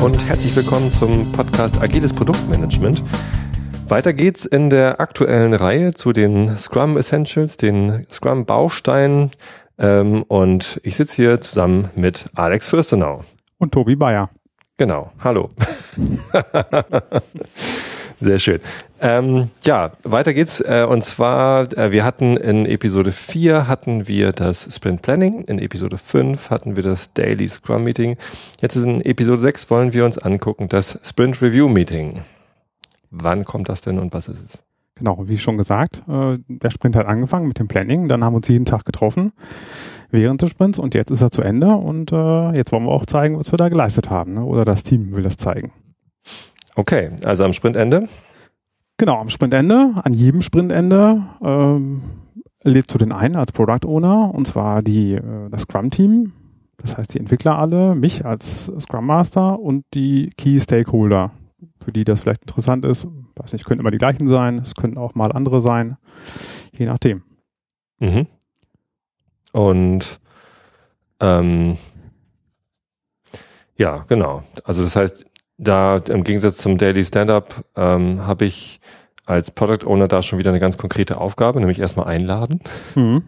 Und herzlich willkommen zum Podcast Agiles Produktmanagement. Weiter geht's in der aktuellen Reihe zu den Scrum Essentials, den Scrum Bausteinen. Ähm, und ich sitze hier zusammen mit Alex Fürstenau. Und Tobi Bayer. Genau. Hallo. Sehr schön. Ähm, ja, weiter geht's. Äh, und zwar, äh, wir hatten in Episode 4 hatten wir das Sprint Planning, in Episode 5 hatten wir das Daily Scrum Meeting. Jetzt in Episode 6 wollen wir uns angucken das Sprint Review Meeting. Wann kommt das denn und was ist es? Genau, wie schon gesagt, äh, der Sprint hat angefangen mit dem Planning, dann haben wir uns jeden Tag getroffen während des Sprints und jetzt ist er zu Ende und äh, jetzt wollen wir auch zeigen, was wir da geleistet haben. Ne? Oder das Team will das zeigen. Okay, also am Sprintende? Genau, am Sprintende, an jedem Sprintende ähm, lädst du den ein als Product Owner und zwar die, äh, das Scrum-Team, das heißt die Entwickler alle, mich als Scrum Master und die Key Stakeholder, für die das vielleicht interessant ist. Weiß nicht, können immer die gleichen sein, es können auch mal andere sein, je nachdem. Mhm. Und ähm, ja, genau. Also das heißt, da im Gegensatz zum Daily Stand-up ähm, habe ich als Product Owner da schon wieder eine ganz konkrete Aufgabe, nämlich erstmal einladen. Mhm.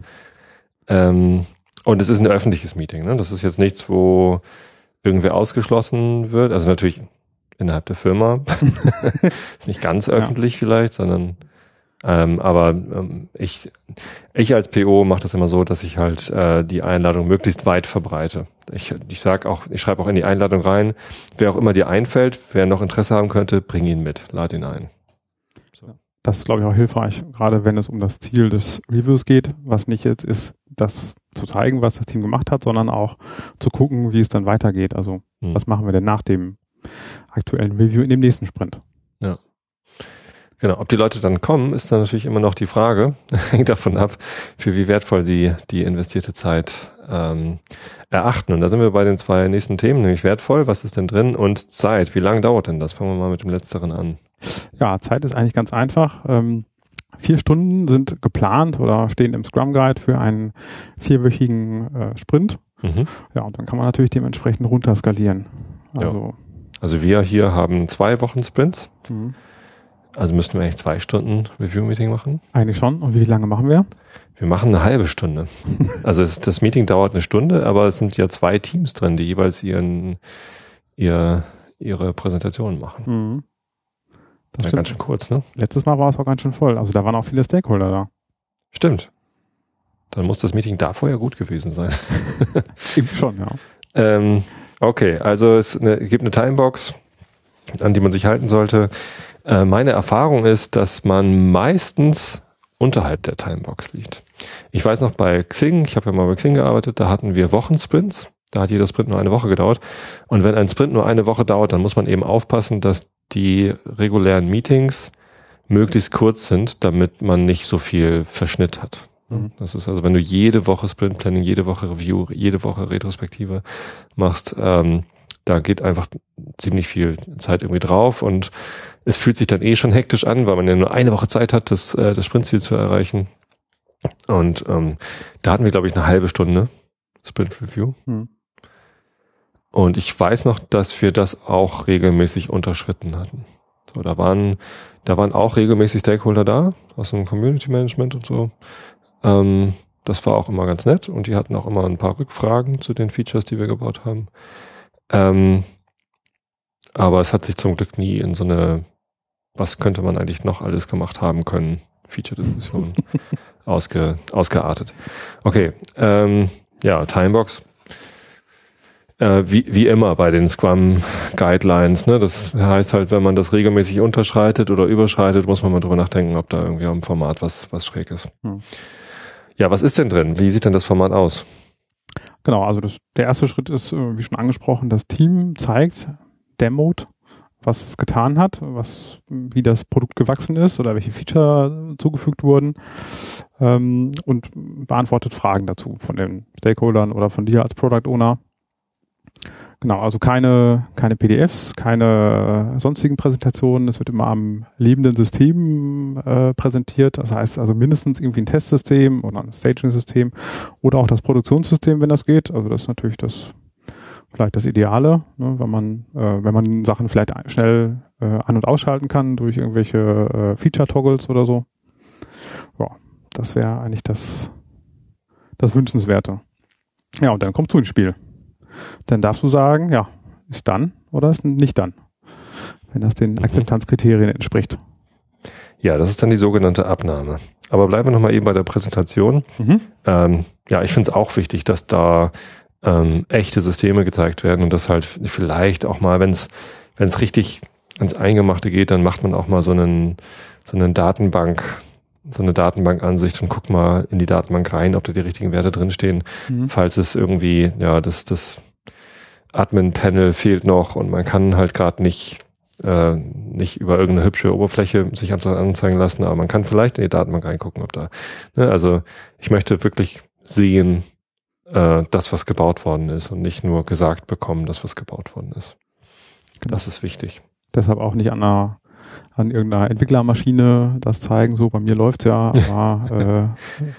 Ähm, und es ist ein öffentliches Meeting. Ne? Das ist jetzt nichts, wo irgendwer ausgeschlossen wird. Also natürlich innerhalb der Firma. ist nicht ganz öffentlich ja. vielleicht, sondern ähm, aber ähm, ich, ich als PO mache das immer so, dass ich halt äh, die Einladung möglichst weit verbreite. Ich, ich sag auch, ich schreibe auch in die Einladung rein, wer auch immer dir einfällt, wer noch Interesse haben könnte, bring ihn mit, lad ihn ein. So. Das ist, glaube ich, auch hilfreich, gerade wenn es um das Ziel des Reviews geht, was nicht jetzt ist, das zu zeigen, was das Team gemacht hat, sondern auch zu gucken, wie es dann weitergeht. Also, hm. was machen wir denn nach dem aktuellen Review in dem nächsten Sprint? Ja. Genau, ob die Leute dann kommen, ist dann natürlich immer noch die Frage. Hängt davon ab, für wie wertvoll sie die investierte Zeit ähm, erachten. Und da sind wir bei den zwei nächsten Themen, nämlich wertvoll, was ist denn drin und Zeit. Wie lange dauert denn das? Fangen wir mal mit dem letzteren an. Ja, Zeit ist eigentlich ganz einfach. Ähm, vier Stunden sind geplant oder stehen im Scrum Guide für einen vierwöchigen äh, Sprint. Mhm. Ja, und dann kann man natürlich dementsprechend runterskalieren. Also, ja. also wir hier haben zwei Wochen Sprints. Mhm. Also müssten wir eigentlich zwei Stunden Review-Meeting machen? Eigentlich schon. Und wie lange machen wir? Wir machen eine halbe Stunde. also es, das Meeting dauert eine Stunde, aber es sind ja zwei Teams drin, die jeweils ihren, ihr, ihre Präsentationen machen. Mhm. Das ja, ganz schön kurz, ne? Letztes Mal war es auch ganz schön voll. Also da waren auch viele Stakeholder da. Stimmt. Dann muss das Meeting davor ja gut gewesen sein. Schon, ja. Ähm, okay, also es eine, gibt eine Timebox, an die man sich halten sollte. Äh, meine Erfahrung ist, dass man meistens unterhalb der Timebox liegt. Ich weiß noch bei Xing, ich habe ja mal bei Xing gearbeitet, da hatten wir Wochensprints. Da hat jeder Sprint nur eine Woche gedauert. Und wenn ein Sprint nur eine Woche dauert, dann muss man eben aufpassen, dass die regulären Meetings möglichst kurz sind, damit man nicht so viel Verschnitt hat. Mhm. Das ist also, wenn du jede Woche Sprint Planning, jede Woche Review, jede Woche Retrospektive machst, ähm, da geht einfach ziemlich viel Zeit irgendwie drauf und es fühlt sich dann eh schon hektisch an, weil man ja nur eine Woche Zeit hat, das, äh, das Sprintziel zu erreichen. Und ähm, da hatten wir, glaube ich, eine halbe Stunde Sprint Review. Hm. Und ich weiß noch, dass wir das auch regelmäßig unterschritten hatten. So, da waren, da waren auch regelmäßig Stakeholder da, aus dem Community Management und so. Ähm, das war auch immer ganz nett und die hatten auch immer ein paar Rückfragen zu den Features, die wir gebaut haben. Ähm, aber es hat sich zum Glück nie in so eine, was könnte man eigentlich noch alles gemacht haben können, Feature-Diskussion ausge, ausgeartet. Okay, ähm, ja, Timebox. Äh, wie, wie immer bei den Scrum Guidelines, ne? Das heißt halt, wenn man das regelmäßig unterschreitet oder überschreitet, muss man mal drüber nachdenken, ob da irgendwie am Format was, was schräg ist. Hm. Ja, was ist denn drin? Wie sieht denn das Format aus? Genau, also das, der erste Schritt ist, äh, wie schon angesprochen, das Team zeigt, demot, was es getan hat, was, wie das Produkt gewachsen ist oder welche Feature zugefügt wurden ähm, und beantwortet Fragen dazu von den Stakeholdern oder von dir als Product Owner. Genau, also keine, keine PDFs, keine sonstigen Präsentationen. Es wird immer am lebenden System äh, präsentiert. Das heißt also mindestens irgendwie ein Testsystem oder ein Staging-System oder auch das Produktionssystem, wenn das geht. Also das ist natürlich das vielleicht das Ideale, ne, wenn man, äh, wenn man Sachen vielleicht schnell äh, an- und ausschalten kann durch irgendwelche äh, Feature-Toggles oder so. Ja, das wäre eigentlich das, das Wünschenswerte. Ja, und dann kommst du ins Spiel. Dann darfst du sagen, ja, ist dann oder ist nicht dann, wenn das den Mhm. Akzeptanzkriterien entspricht. Ja, das ist dann die sogenannte Abnahme. Aber bleiben wir nochmal eben bei der Präsentation. Mhm. Ähm, ja, ich finde es auch wichtig, dass da ähm, echte Systeme gezeigt werden und das halt vielleicht auch mal, wenn es wenn es richtig ans Eingemachte geht, dann macht man auch mal so einen so einen Datenbank so eine Datenbankansicht und guckt mal in die Datenbank rein, ob da die richtigen Werte drinstehen. Mhm. Falls es irgendwie, ja, das, das Admin-Panel fehlt noch und man kann halt gerade nicht, äh, nicht über irgendeine hübsche Oberfläche sich anzeigen lassen, aber man kann vielleicht in die Datenbank reingucken, ob da, ne, also ich möchte wirklich sehen, äh, das, was gebaut worden ist und nicht nur gesagt bekommen, das, was gebaut worden ist. Genau. Das ist wichtig. Deshalb auch nicht an einer an irgendeiner Entwicklermaschine das zeigen, so bei mir läuft's ja, aber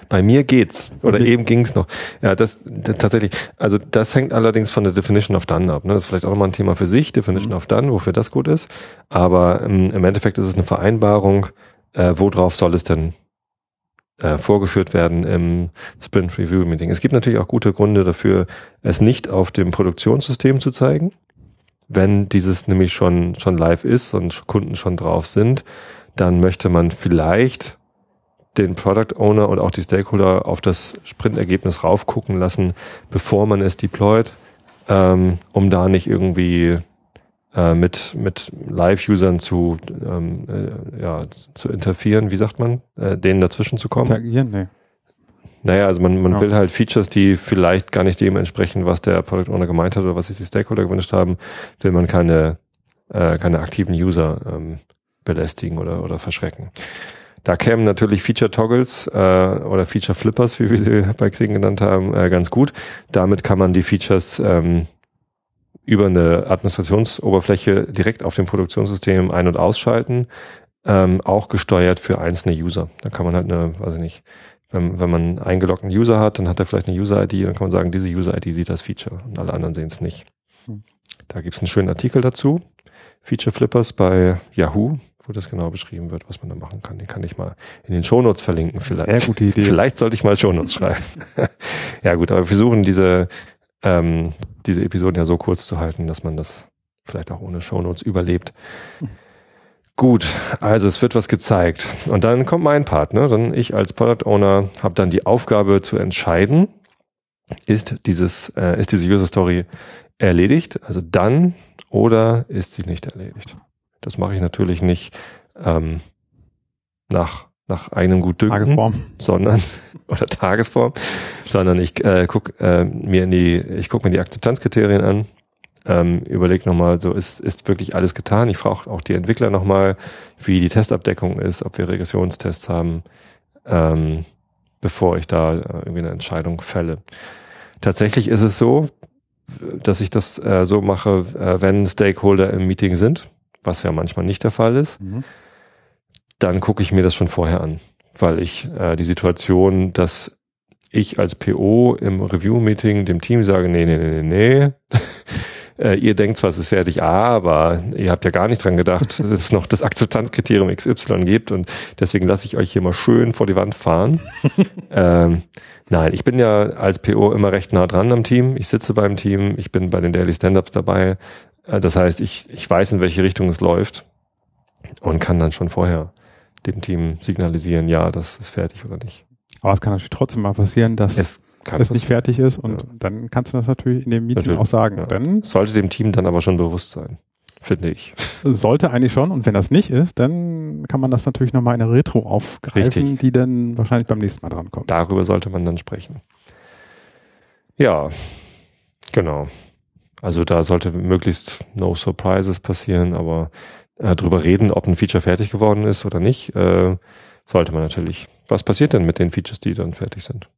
Bei mir geht's. Oder Okay. eben ging's noch. Ja, das, das tatsächlich. Also das hängt allerdings von der Definition of Done ab. Ne? Das ist vielleicht auch nochmal ein Thema für sich, Definition Mhm. of Done, wofür das gut ist. Aber ähm, im Endeffekt ist es eine Vereinbarung, äh, worauf soll es denn äh, vorgeführt werden im Sprint Review Meeting. Es gibt natürlich auch gute Gründe dafür, es nicht auf dem Produktionssystem zu zeigen. Wenn dieses nämlich schon, schon live ist und Kunden schon drauf sind, dann möchte man vielleicht den Product Owner und auch die Stakeholder auf das Sprintergebnis raufgucken lassen, bevor man es deployt, ähm, um da nicht irgendwie äh, mit, mit Live-Usern zu, ähm, äh, ja, zu interferieren, wie sagt man, äh, denen dazwischen zu kommen. interagieren, nee. Naja, also man, man Ja. will halt Features, die vielleicht gar nicht dem entsprechen, was der Product Owner gemeint hat oder was sich die Stakeholder gewünscht haben, will man keine, äh, keine aktiven User ähm, belästigen oder, oder verschrecken. Da kämen natürlich Feature Toggles äh, oder Feature Flippers, wie wir sie bei Xing genannt haben, äh, ganz gut. Damit kann man die Features ähm, über eine Administrationsoberfläche direkt auf dem Produktionssystem ein- und ausschalten, ähm, auch gesteuert für einzelne User. Da kann man halt eine, weiß ich nicht, wenn, wenn man einen eingeloggten User hat, dann hat er vielleicht eine User-ID, dann kann man sagen, diese User-ID sieht das Feature und alle anderen sehen es nicht. Hm. Da gibt es einen schönen Artikel dazu, Feature Flippers bei Yahoo, wo das genau beschrieben wird, was man da machen kann. Den kann ich mal in den Shownotes verlinken vielleicht. Sehr gute Idee. Vielleicht sollte ich mal Shownotes schreiben. ja gut, aber wir versuchen diese, ähm, diese Episoden ja so kurz zu halten, dass man das vielleicht auch ohne Shownotes überlebt. Gut, also es wird was gezeigt. Und dann kommt mein Part. Ne? Dann ich als Product Owner habe dann die Aufgabe zu entscheiden, ist dieses, äh, ist diese User Story erledigt, also dann oder ist sie nicht erledigt. Das mache ich natürlich nicht ähm, nach, nach einem Gutdünken Tagesform. sondern oder Tagesform, sondern ich äh, guck äh, mir in die, ich gucke mir die Akzeptanzkriterien an, ähm, überlege nochmal, so ist, ist wirklich alles getan. Ich frage auch die Entwickler nochmal, wie die Testabdeckung ist, ob wir Regressionstests haben, ähm, bevor ich da äh, irgendwie eine Entscheidung fälle. Tatsächlich ist es so, dass ich das äh, so mache, äh, wenn Stakeholder im Meeting sind, was ja manchmal nicht der Fall ist Mhm. dann gucke ich mir das schon vorher an, weil ich äh, die Situation, dass ich als PO im Review-Meeting dem Team sage, nee, nee, nee, nee, nee. Äh, ihr denkt zwar, es ist fertig aber ihr habt ja gar nicht dran gedacht, dass es noch das Akzeptanzkriterium XY gibt und deswegen lasse ich euch hier mal schön vor die Wand fahren. ähm, nein, ich bin ja als PO immer recht nah dran am Team. Ich sitze beim Team, ich bin bei den Daily Stand-Ups dabei. Äh, das heißt, ich, ich weiß, in welche Richtung es läuft und kann dann schon vorher dem Team signalisieren, ja, das ist fertig oder nicht. Aber es kann natürlich trotzdem mal passieren, dass es, kann nicht fertig ist und Ja. dann kannst du das natürlich in dem Meeting Natürlich, auch sagen. ja. Dann Sollte dem Team dann aber schon bewusst sein, finde ich. sollte eigentlich schon und wenn das nicht ist, dann kann man das natürlich nochmal in eine Retro aufgreifen, Richtig. die dann wahrscheinlich beim nächsten Mal drankommt. Darüber sollte man dann sprechen. Ja, genau. Also da sollte möglichst no surprises passieren, aber äh, drüber reden, ob ein Feature fertig geworden ist oder nicht, äh, sollte man natürlich. Was passiert denn mit den Features, die dann fertig sind?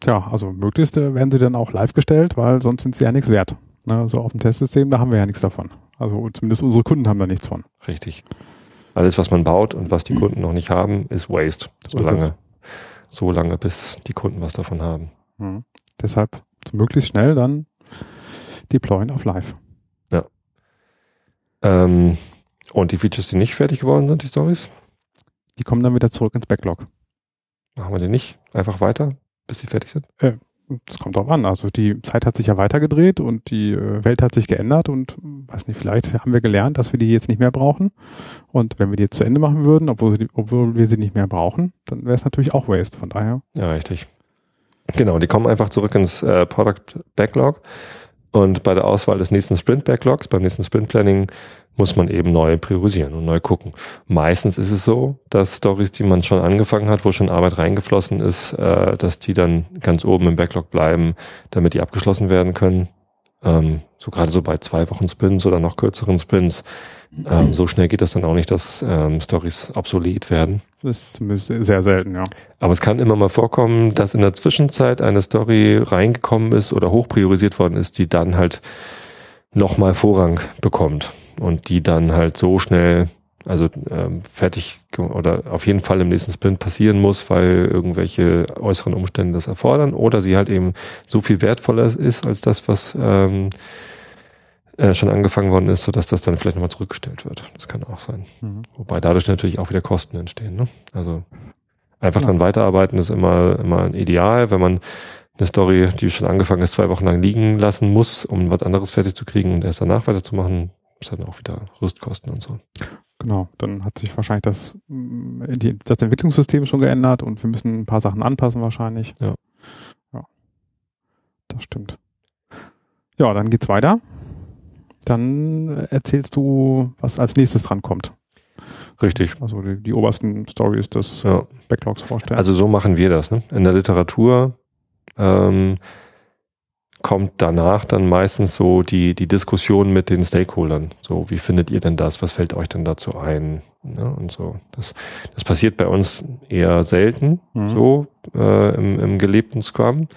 Tja, also möglichst äh, werden sie dann auch live gestellt, weil sonst sind sie ja nichts wert. Ne, so auf dem Testsystem, da haben wir ja nichts davon. Also zumindest unsere Kunden haben da nichts von. Richtig. Alles, was man baut und was die Kunden noch nicht haben, ist Waste. So So ist lange, es. so lange, bis die Kunden was davon haben. Mhm. Deshalb möglichst schnell dann deployen auf live. Ja. Ähm, und die Features, die nicht fertig geworden sind, die Stories? Die kommen dann wieder zurück ins Backlog. Machen wir die nicht? Einfach weiter, bis sie fertig sind? Äh, das kommt drauf an. Also die Zeit hat sich ja weitergedreht und die äh, Welt hat sich geändert und weiß nicht, vielleicht haben wir gelernt, dass wir die jetzt nicht mehr brauchen. Und wenn wir die jetzt zu Ende machen würden, obwohl, sie, obwohl wir sie nicht mehr brauchen, dann wäre es natürlich auch Waste. Von daher. Ja, richtig. Genau, die kommen einfach zurück ins äh, Product Backlog. Und bei der Auswahl des nächsten Sprint Backlogs, beim nächsten Sprint Planning, muss man eben neu priorisieren und neu gucken. Meistens ist es so, dass Stories, die man schon angefangen hat, wo schon Arbeit reingeflossen ist, äh, dass die dann ganz oben im Backlog bleiben, damit die abgeschlossen werden können. Ähm, so gerade so bei zwei Wochen Sprints oder noch kürzeren Sprints. Ähm, so schnell geht das dann auch nicht, dass ähm, Stories obsolet werden. Das ist zumindest sehr selten, ja. Aber es kann immer mal vorkommen, dass in der Zwischenzeit eine Story reingekommen ist oder hoch priorisiert worden ist, die dann halt nochmal Vorrang bekommt und die dann halt so schnell, also ähm, fertig oder auf jeden Fall im nächsten Sprint passieren muss, weil irgendwelche äußeren Umstände das erfordern oder sie halt eben so viel wertvoller ist als das, was ähm, äh, schon angefangen worden ist, sodass das dann vielleicht nochmal zurückgestellt wird. Das kann auch sein. Mhm. Wobei dadurch natürlich auch wieder Kosten entstehen. Ne? Also einfach ja. dran weiterarbeiten ist immer, immer ein Ideal, wenn man eine Story, die schon angefangen ist, zwei Wochen lang liegen lassen muss, um was anderes fertig zu kriegen und erst danach weiterzumachen, ist dann auch wieder Rüstkosten und so. Genau, dann hat sich wahrscheinlich das, mm, das Entwicklungssystem schon geändert und wir müssen ein paar Sachen anpassen wahrscheinlich. Ja. Ja. Das stimmt. Ja, dann geht's weiter. Dann erzählst du, was als nächstes dran kommt. Richtig. Also die, die obersten Stories des ja. Backlogs vorstellen. Also so machen wir das. Ne? In der Literatur ähm, kommt danach dann meistens so die, die Diskussion mit den Stakeholdern. So, wie findet ihr denn das? Was fällt euch denn dazu ein? Ja, und so. Das, das passiert bei uns eher selten, mhm. so äh, im, im gelebten Scrum,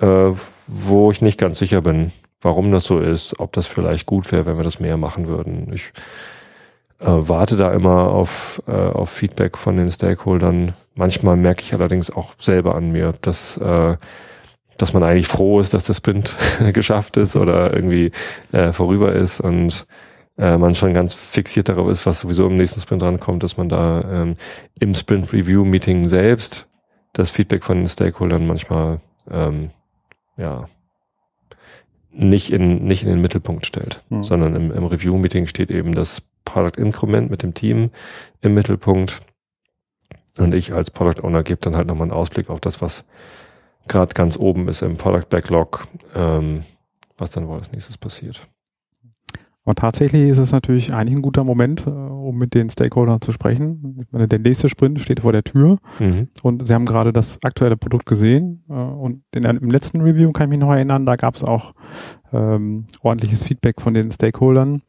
äh, wo ich nicht ganz sicher bin, warum das so ist, ob das vielleicht gut wäre, wenn wir das mehr machen würden. Ich äh, warte da immer auf, äh, auf Feedback von den Stakeholdern. Manchmal merke ich allerdings auch selber an mir, dass äh, dass man eigentlich froh ist, dass der Sprint geschafft ist oder irgendwie äh, vorüber ist und äh, man schon ganz fixiert darauf ist, was sowieso im nächsten Sprint rankommt, dass man da ähm, im Sprint Review Meeting selbst das Feedback von den Stakeholdern manchmal ähm, ja nicht in nicht in den Mittelpunkt stellt, mhm. sondern im, im Review Meeting steht eben das Product Increment mit dem Team im Mittelpunkt und ich als Product Owner gebe dann halt nochmal einen Ausblick auf das, was gerade ganz oben ist im Product Backlog, ähm, was dann wohl als nächstes passiert. Und tatsächlich ist es natürlich eigentlich ein guter Moment, äh, um mit den Stakeholdern zu sprechen. Ich meine, der nächste Sprint steht vor der Tür mhm. und Sie haben gerade das aktuelle Produkt gesehen. Äh, und in, im letzten Review kann ich mich noch erinnern, da gab es auch ähm, ordentliches Feedback von den Stakeholdern.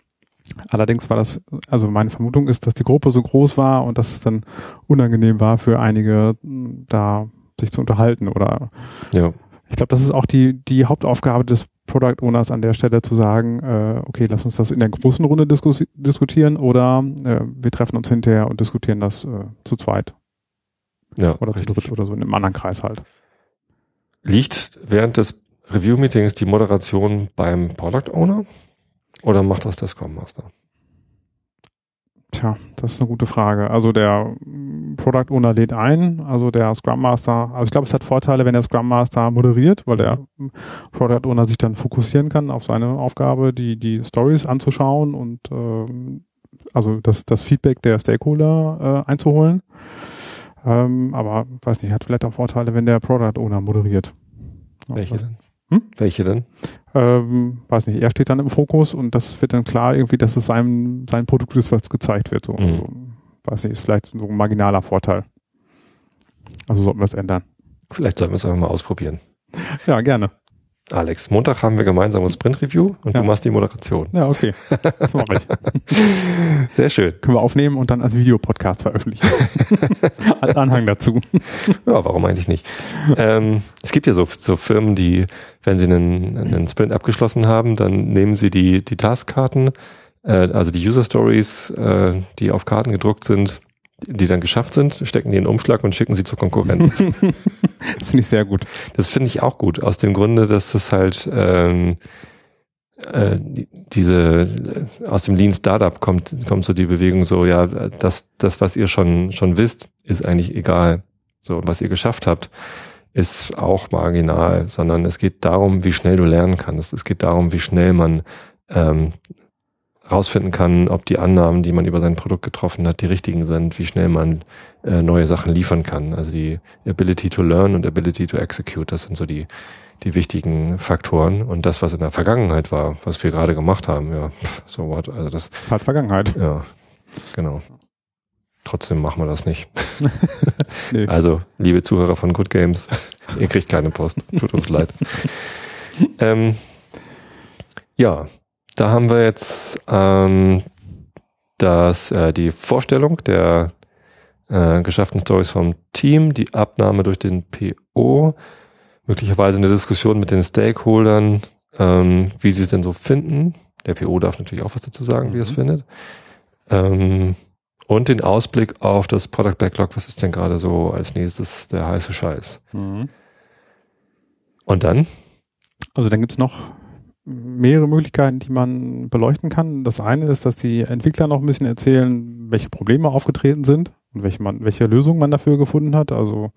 Allerdings war das, also meine Vermutung ist, dass die Gruppe so groß war und dass es dann unangenehm war für einige, da sich zu unterhalten oder ja. ich glaube, das ist auch die, die Hauptaufgabe des Product Owners an der Stelle zu sagen, äh, okay, lass uns das in der großen Runde diskus diskutieren oder äh, wir treffen uns hinterher und diskutieren das äh, zu zweit. Ja, oder richtig. zu dritt oder so in einem anderen Kreis halt. Liegt während des Review-Meetings die Moderation beim Product Owner oder macht das der Scrum Master? Tja, das ist eine gute Frage. Also der Product Owner lädt ein, also der Scrum Master, also ich glaube, es hat Vorteile, wenn der Scrum Master moderiert, weil der Product Owner sich dann fokussieren kann auf seine Aufgabe, die, die Stories anzuschauen und äh, also das, das Feedback der Stakeholder äh, einzuholen. Ähm, aber weiß nicht, hat vielleicht auch Vorteile, wenn der Product Owner moderiert. Welche denn? Hm? Welche denn? Ähm, weiß nicht, er steht dann im Fokus und das wird dann klar irgendwie, dass es sein, sein Produkt ist, was gezeigt wird. So. Mhm. Also, weiß nicht, ist vielleicht so ein marginaler Vorteil. Also sollten wir es ändern. Vielleicht sollten wir es einfach mal ausprobieren. Ja, gerne. Alex, Montag haben wir gemeinsam ein Sprint-Review und ja. du machst die Moderation. Ja, okay. Das mache ich. Sehr schön. Können wir aufnehmen und dann als Videopodcast veröffentlichen. als Anhang dazu. Ja, warum eigentlich nicht? Ähm, es gibt ja so, so Firmen, die, wenn sie einen, einen Sprint abgeschlossen haben, dann nehmen sie die, die Taskkarten, äh, also die User Stories, äh, die auf Karten gedruckt sind, die dann geschafft sind, stecken die in den Umschlag und schicken sie zur Konkurrenz. das finde ich sehr gut. Das finde ich auch gut, aus dem Grunde, dass das halt ähm, äh, diese aus dem Lean Startup kommt kommt so die Bewegung so ja das das was ihr schon schon wisst ist eigentlich egal so was ihr geschafft habt ist auch marginal sondern es geht darum wie schnell du lernen kannst es geht darum wie schnell man ähm, rausfinden kann, ob die Annahmen, die man über sein Produkt getroffen hat, die richtigen sind, wie schnell man äh, neue Sachen liefern kann. Also die Ability to learn und Ability to execute, das sind so die, die wichtigen Faktoren. Und das, was in der Vergangenheit war, was wir gerade gemacht haben, ja, so what, also das, das ist halt Vergangenheit. Ja, genau. Trotzdem machen wir das nicht. nee. Also, liebe Zuhörer von Good Games, ihr kriegt keine Post. Tut uns leid. ähm, ja, da haben wir jetzt ähm, das, äh, die Vorstellung der äh, geschafften Stories vom Team, die Abnahme durch den PO, möglicherweise eine Diskussion mit den Stakeholdern, ähm, wie sie es denn so finden. Der PO darf natürlich auch was dazu sagen, mhm. wie er es mhm. findet. Ähm, und den Ausblick auf das Product Backlog, was ist denn gerade so als nächstes der heiße Scheiß. Mhm. Und dann? Also dann gibt's noch mehrere Möglichkeiten, die man beleuchten kann. Das eine ist, dass die Entwickler noch ein bisschen erzählen, welche Probleme aufgetreten sind und welche, man, welche Lösungen man dafür gefunden hat. Also,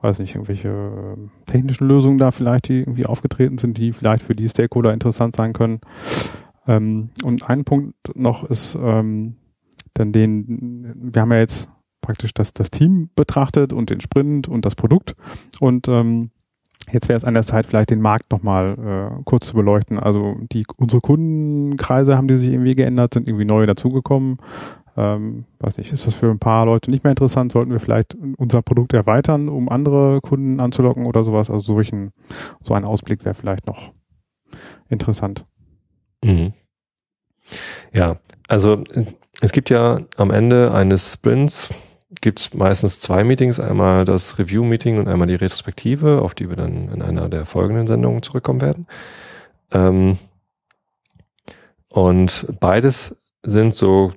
weiß nicht, irgendwelche ähm, technischen Lösungen da vielleicht, die irgendwie aufgetreten sind, die vielleicht für die Stakeholder interessant sein können. Ähm, und ein Punkt noch ist, ähm, dann den, wir haben ja jetzt praktisch das, das Team betrachtet und den Sprint und das Produkt und ähm, Jetzt wäre es an der Zeit, vielleicht den Markt nochmal äh, kurz zu beleuchten. Also die unsere Kundenkreise haben die sich irgendwie geändert, sind irgendwie neue dazugekommen. Ähm, weiß nicht, ist das für ein paar Leute nicht mehr interessant? Sollten wir vielleicht unser Produkt erweitern, um andere Kunden anzulocken oder sowas? Also solchen, so ein Ausblick wäre vielleicht noch interessant. Mhm. Ja, also es gibt ja am Ende eines Sprints gibt es meistens zwei Meetings, einmal das Review-Meeting und einmal die Retrospektive, auf die wir dann in einer der folgenden Sendungen zurückkommen werden. Ähm, und beides sind so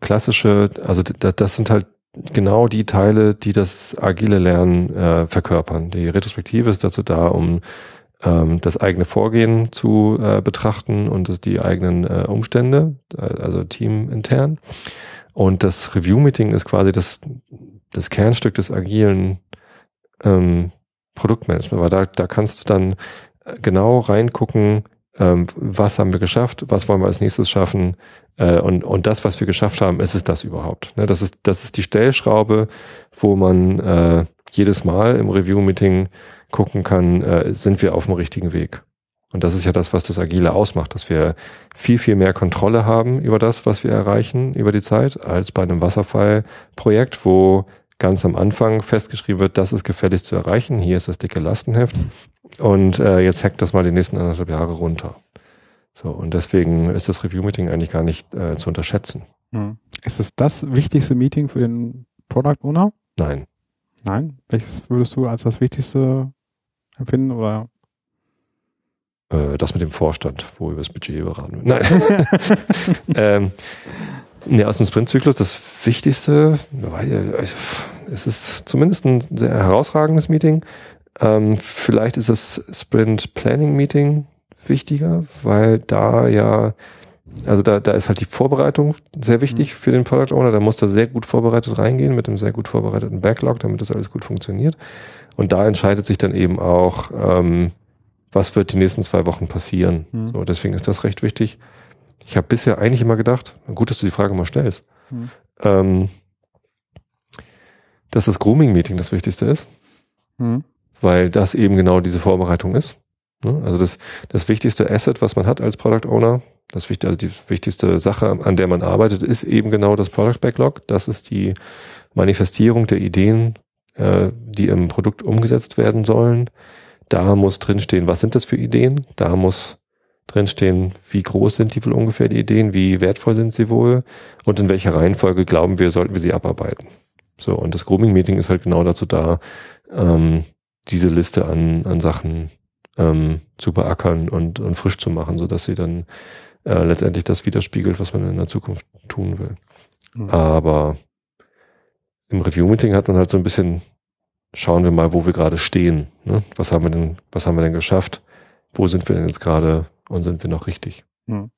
klassische, also das sind halt genau die Teile, die das agile Lernen äh, verkörpern. Die Retrospektive ist dazu da, um ähm, das eigene Vorgehen zu äh, betrachten und die eigenen äh, Umstände, äh, also teamintern. Und das Review-Meeting ist quasi das, das Kernstück des agilen ähm, Produktmanagement, weil da, da kannst du dann genau reingucken, ähm, was haben wir geschafft, was wollen wir als nächstes schaffen äh, und, und das, was wir geschafft haben, ist es das überhaupt. Ne? Das, ist, das ist die Stellschraube, wo man äh, jedes Mal im Review-Meeting gucken kann, äh, sind wir auf dem richtigen Weg. Und das ist ja das, was das Agile ausmacht, dass wir viel, viel mehr Kontrolle haben über das, was wir erreichen über die Zeit, als bei einem Wasserfallprojekt, wo ganz am Anfang festgeschrieben wird, das ist gefälligst zu erreichen, hier ist das dicke Lastenheft und äh, jetzt hackt das mal die nächsten anderthalb Jahre runter. So, und deswegen ist das Review-Meeting eigentlich gar nicht äh, zu unterschätzen. Ist es das wichtigste Meeting für den Product Owner? Nein. Nein? Welches würdest du als das wichtigste empfinden oder äh, das mit dem Vorstand, wo über das Budget beraten wird. Nein. ähm, nee, aus dem Sprintzyklus das Wichtigste, es ist zumindest ein sehr herausragendes Meeting. Ähm, vielleicht ist das Sprint Planning Meeting wichtiger, weil da ja, also da, da ist halt die Vorbereitung sehr wichtig mhm. für den Product Owner. Da muss er sehr gut vorbereitet reingehen mit einem sehr gut vorbereiteten Backlog, damit das alles gut funktioniert. Und da entscheidet sich dann eben auch, ähm, was wird die nächsten zwei Wochen passieren. Mhm. So, deswegen ist das recht wichtig. Ich habe bisher eigentlich immer gedacht, gut, dass du die Frage mal stellst, mhm. ähm, dass das Grooming-Meeting das Wichtigste ist, mhm. weil das eben genau diese Vorbereitung ist. Ne? Also das, das wichtigste Asset, was man hat als Product Owner, das wichtigste, also die wichtigste Sache, an der man arbeitet, ist eben genau das Product Backlog. Das ist die Manifestierung der Ideen, äh, die im Produkt umgesetzt werden sollen. Da muss drinstehen, was sind das für Ideen? Da muss drinstehen, wie groß sind die wohl ungefähr die Ideen, wie wertvoll sind sie wohl und in welcher Reihenfolge glauben wir, sollten wir sie abarbeiten. So, und das Grooming-Meeting ist halt genau dazu da, ähm, diese Liste an, an Sachen ähm, zu beackern und, und frisch zu machen, so dass sie dann äh, letztendlich das widerspiegelt, was man in der Zukunft tun will. Mhm. Aber im Review-Meeting hat man halt so ein bisschen, schauen wir mal, wo wir gerade stehen. Ne? Was haben wir denn, was haben wir denn geschafft? Wo sind wir denn jetzt gerade und sind wir noch richtig? Mhm.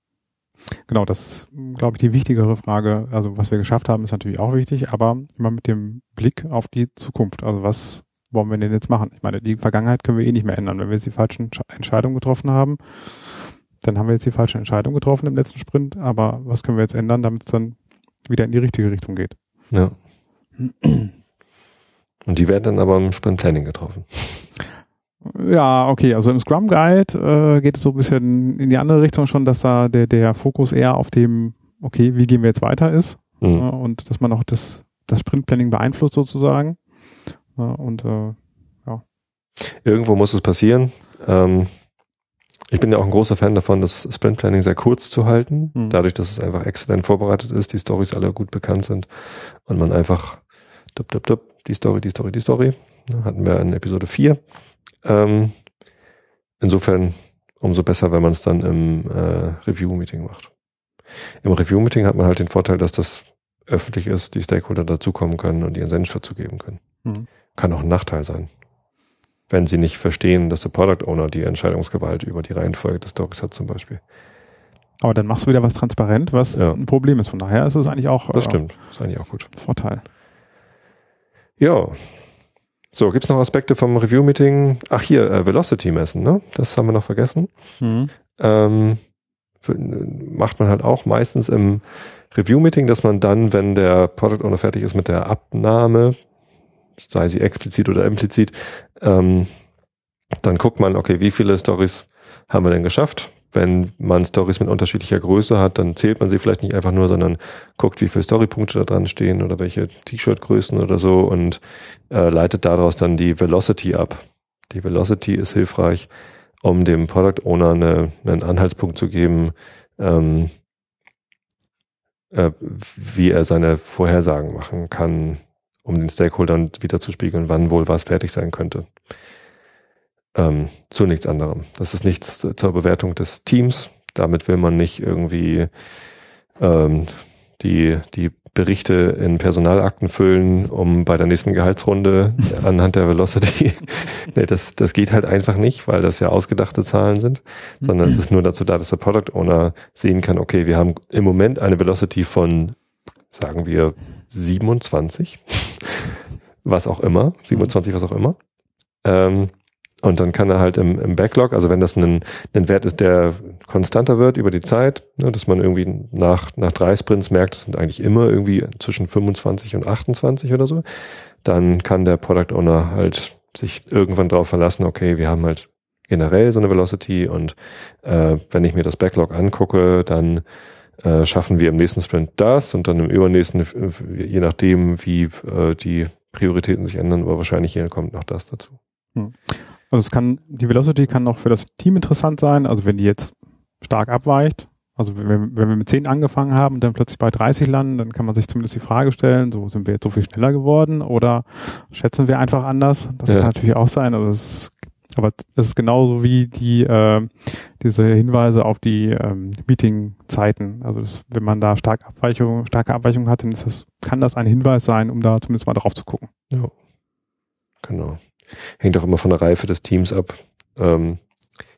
Genau, das ist, glaube ich, die wichtigere Frage. Also was wir geschafft haben, ist natürlich auch wichtig, aber immer mit dem Blick auf die Zukunft. Also was wollen wir denn jetzt machen? Ich meine, die Vergangenheit können wir eh nicht mehr ändern. Wenn wir jetzt die falschen Entscheidungen getroffen haben, dann haben wir jetzt die falsche Entscheidung getroffen im letzten Sprint. Aber was können wir jetzt ändern, damit es dann wieder in die richtige Richtung geht? Ja. Und die werden dann aber im Sprint Planning getroffen. Ja, okay, also im Scrum Guide äh, geht es so ein bisschen in die andere Richtung schon, dass da der, der Fokus eher auf dem, okay, wie gehen wir jetzt weiter ist mhm. äh, und dass man auch das, das Sprint Planning beeinflusst sozusagen. Äh, und äh, ja. Irgendwo muss es passieren. Ähm, ich bin ja auch ein großer Fan davon, das Sprint Planning sehr kurz zu halten, mhm. dadurch, dass es einfach exzellent vorbereitet ist, die Stories alle gut bekannt sind und man einfach dup, dup, dup, die Story, die Story, die Story. Hatten wir in Episode 4 ähm, insofern umso besser, wenn man es dann im äh, Review-Meeting macht. Im Review-Meeting hat man halt den Vorteil, dass das öffentlich ist, die Stakeholder dazukommen können und ihren Senf dazugeben können. Mhm. Kann auch ein Nachteil sein. Wenn sie nicht verstehen, dass der Product Owner die Entscheidungsgewalt über die Reihenfolge des Stories hat zum Beispiel. Aber dann machst du wieder was transparent, was ja. ein Problem ist. Von daher ist es eigentlich auch. Das äh, stimmt. Ist eigentlich auch gut. Vorteil. Ja, so, gibt's noch Aspekte vom Review-Meeting? Ach hier, äh, Velocity messen, ne? Das haben wir noch vergessen. Mhm. Ähm, macht man halt auch meistens im Review-Meeting, dass man dann, wenn der Product Owner fertig ist mit der Abnahme, sei sie explizit oder implizit, ähm, dann guckt man, okay, wie viele Stories haben wir denn geschafft? Wenn man Stories mit unterschiedlicher Größe hat, dann zählt man sie vielleicht nicht einfach nur, sondern guckt, wie viele Storypunkte da dran stehen oder welche T-Shirt-Größen oder so und äh, leitet daraus dann die Velocity ab. Die Velocity ist hilfreich, um dem Product Owner eine, einen Anhaltspunkt zu geben, ähm, äh, wie er seine Vorhersagen machen kann, um den Stakeholdern wiederzuspiegeln, wann wohl was fertig sein könnte ähm, zu nichts anderem. Das ist nichts zur Bewertung des Teams. Damit will man nicht irgendwie ähm, die, die Berichte in Personalakten füllen, um bei der nächsten Gehaltsrunde anhand der Velocity. nee, das, das geht halt einfach nicht, weil das ja ausgedachte Zahlen sind, sondern es ist nur dazu da, dass der Product Owner sehen kann, okay, wir haben im Moment eine Velocity von, sagen wir, 27, was auch immer, 27, was auch immer. Ähm, und dann kann er halt im, im Backlog, also wenn das ein, ein Wert ist, der konstanter wird über die Zeit, ne, dass man irgendwie nach, nach drei Sprints merkt, es sind eigentlich immer irgendwie zwischen 25 und 28 oder so, dann kann der Product Owner halt sich irgendwann darauf verlassen, okay, wir haben halt generell so eine Velocity und äh, wenn ich mir das Backlog angucke, dann äh, schaffen wir im nächsten Sprint das und dann im übernächsten, je nachdem, wie äh, die Prioritäten sich ändern, aber wahrscheinlich hier kommt noch das dazu. Hm. Also es kann, die Velocity kann auch für das Team interessant sein, also wenn die jetzt stark abweicht. Also wenn wir, wenn wir mit 10 angefangen haben und dann plötzlich bei 30 landen, dann kann man sich zumindest die Frage stellen, so sind wir jetzt so viel schneller geworden oder schätzen wir einfach anders? Das ja. kann natürlich auch sein, aber es aber es ist genauso wie die äh, diese Hinweise auf die ähm, Meeting-Zeiten. Also das, wenn man da stark Abweichung, starke Abweichungen hat, dann ist das, kann das ein Hinweis sein, um da zumindest mal drauf zu gucken. Ja, genau. Hängt auch immer von der Reife des Teams ab, ähm,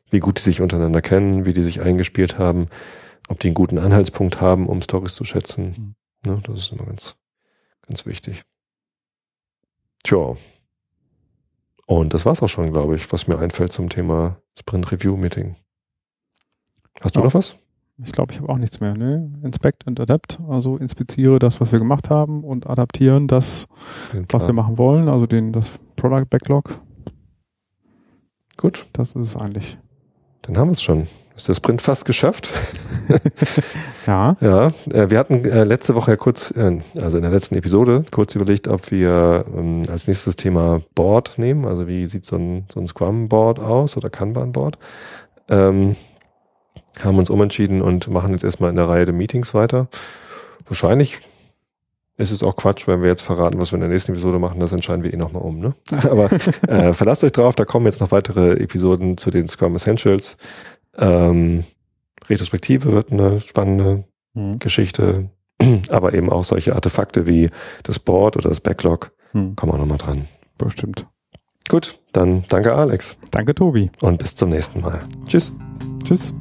wie gut die sich untereinander kennen, wie die sich eingespielt haben, ob die einen guten Anhaltspunkt haben, um Stories zu schätzen. Mhm. Ne, das ist immer ganz, ganz wichtig. Tja. Und das war's auch schon, glaube ich, was mir einfällt zum Thema Sprint Review Meeting. Hast du ja. noch was? Ich glaube, ich habe auch nichts mehr. Ne? Inspect and adapt, also inspiziere das, was wir gemacht haben und adaptieren das, was wir machen wollen, also den, das Product Backlog. Gut. Das ist es eigentlich. Dann haben wir es schon. Ist der Sprint fast geschafft? ja. Ja. Äh, wir hatten äh, letzte Woche ja kurz, äh, also in der letzten Episode, kurz überlegt, ob wir ähm, als nächstes Thema Board nehmen. Also wie sieht so ein, so ein Scrum-Board aus oder Kanban-Board? Ähm, haben uns umentschieden und machen jetzt erstmal in der Reihe der Meetings weiter. Wahrscheinlich ist es auch Quatsch, wenn wir jetzt verraten, was wir in der nächsten Episode machen, das entscheiden wir eh nochmal um. Ne? Aber äh, verlasst euch drauf, da kommen jetzt noch weitere Episoden zu den Scrum Essentials. Ähm, Retrospektive wird eine spannende mhm. Geschichte Aber eben auch solche Artefakte wie das Board oder das Backlog Hm, kommen auch nochmal dran. bestimmt. Gut, dann danke Alex Danke, Tobi. und bis zum nächsten Mal. Tschüss. Tschüss.